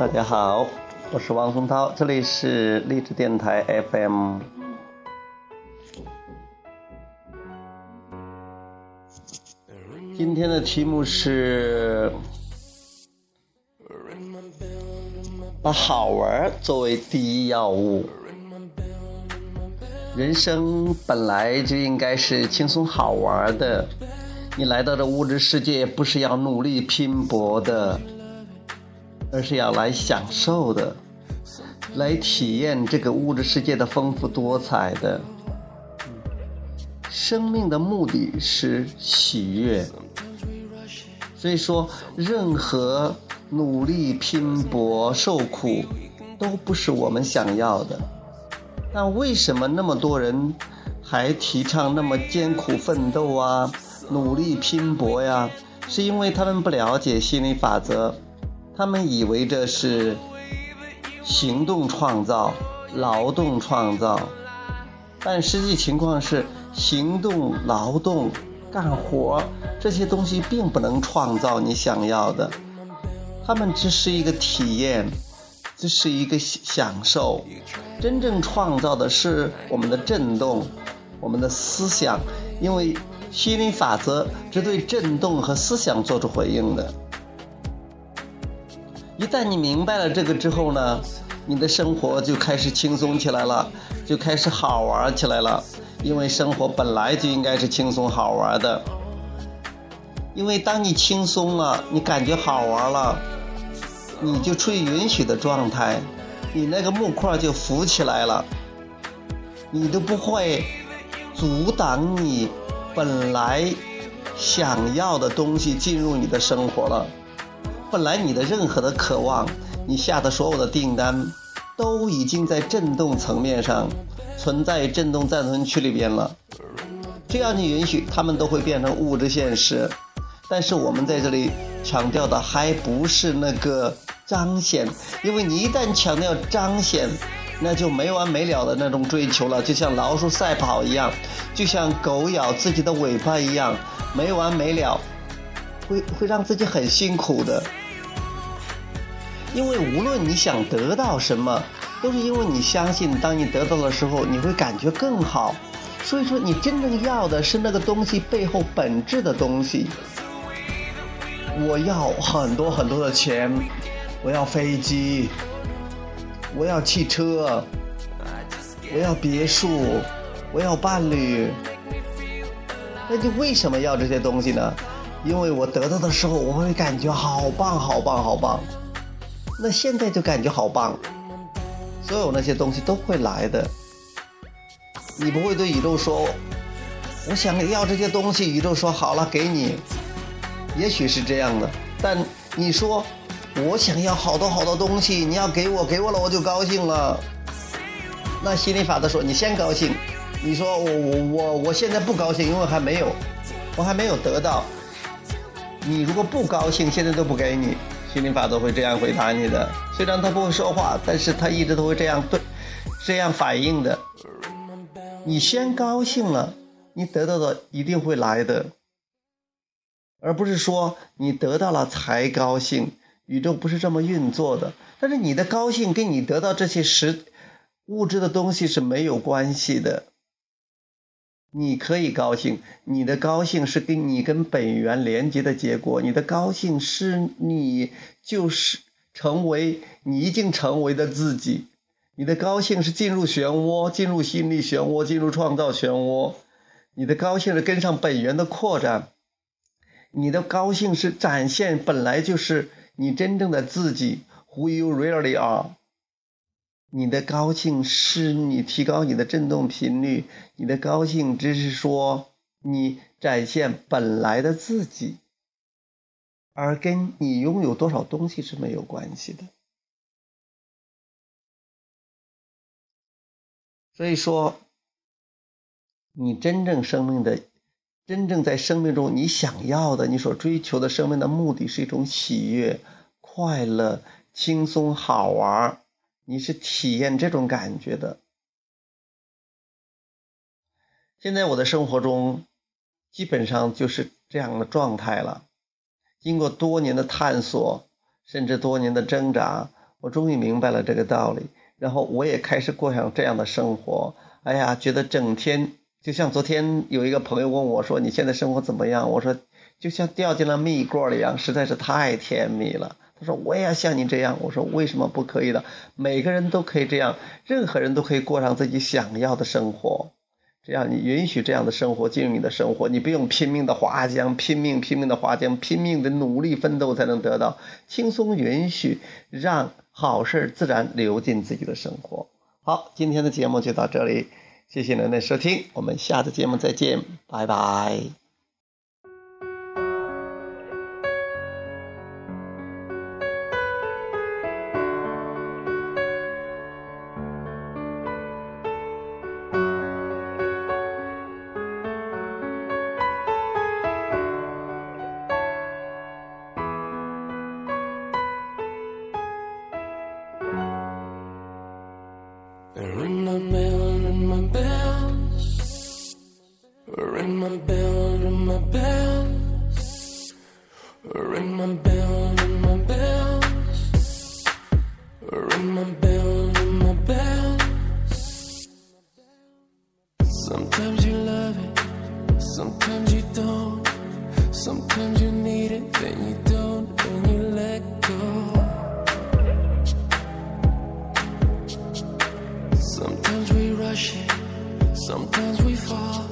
大家好，我是王松涛，这里是励志电台 FM。今天的题目是把好玩作为第一要务。人生本来就应该是轻松好玩的，你来到这物质世界不是要努力拼搏的。而是要来享受的，来体验这个物质世界的丰富多彩的。生命的目的是喜悦，所以说，任何努力拼搏、受苦，都不是我们想要的。那为什么那么多人还提倡那么艰苦奋斗啊、努力拼搏呀？是因为他们不了解心理法则。他们以为这是行动创造、劳动创造，但实际情况是，行动、劳动、干活这些东西并不能创造你想要的，他们只是一个体验，这是一个享受。真正创造的是我们的震动、我们的思想，因为心理法则只对震动和思想做出回应的。一旦你明白了这个之后呢，你的生活就开始轻松起来了，就开始好玩起来了。因为生活本来就应该是轻松好玩的。因为当你轻松了，你感觉好玩了，你就处于允许的状态，你那个木块就浮起来了，你都不会阻挡你本来想要的东西进入你的生活了。本来你的任何的渴望，你下的所有的订单，都已经在振动层面上存在振动暂存区里边了。只要你允许，他们都会变成物质现实。但是我们在这里强调的还不是那个彰显，因为你一旦强调彰显，那就没完没了的那种追求了，就像老鼠赛跑一样，就像狗咬自己的尾巴一样，没完没了。会会让自己很辛苦的，因为无论你想得到什么，都是因为你相信，当你得到的时候，你会感觉更好。所以说，你真正要的是那个东西背后本质的东西。我要很多很多的钱，我要飞机，我要汽车，我要别墅，我要伴侣。那就为什么要这些东西呢？因为我得到的时候，我会感觉好棒，好棒，好棒。那现在就感觉好棒，所有那些东西都会来的。你不会对宇宙说：“我想要这些东西。”宇宙说：“好了，给你。”也许是这样的，但你说：“我想要好多好多东西，你要给我，给我了我就高兴了。”那心理法则说：“你先高兴。”你说：“我我我我现在不高兴，因为还没有，我还没有得到。”你如果不高兴，现在都不给你，心灵法则会这样回答你的。虽然他不会说话，但是他一直都会这样对，这样反应的。你先高兴了，你得到的一定会来的，而不是说你得到了才高兴。宇宙不是这么运作的。但是你的高兴跟你得到这些实物质的东西是没有关系的。你可以高兴，你的高兴是跟你跟本源连接的结果。你的高兴是你就是成为你已经成为的自己。你的高兴是进入漩涡，进入心理漩涡，进入创造漩涡。你的高兴是跟上本源的扩展。你的高兴是展现本来就是你真正的自己，Who you really are。你的高兴是你提高你的振动频率，你的高兴只是说你展现本来的自己，而跟你拥有多少东西是没有关系的。所以说，你真正生命的、真正在生命中你想要的、你所追求的生命的目的是一种喜悦、快乐、轻松、好玩你是体验这种感觉的。现在我的生活中基本上就是这样的状态了。经过多年的探索，甚至多年的挣扎，我终于明白了这个道理，然后我也开始过上这样的生活。哎呀，觉得整天就像昨天有一个朋友问我说：“你现在生活怎么样？”我说：“就像掉进了蜜罐里一样，实在是太甜蜜了。”他说：“我也要像你这样。”我说：“为什么不可以的？每个人都可以这样，任何人都可以过上自己想要的生活。只要你允许这样的生活进入你的生活，你不用拼命的划桨，拼命拼命的划桨，拼命的努力奋斗才能得到轻松。允许让好事自然流进自己的生活。”好，今天的节目就到这里，谢谢您的收听，我们下次节目再见，拜拜。Sometimes you love it, sometimes you don't, sometimes you need it, then you don't, then you let go. Sometimes we rush it, sometimes we fall.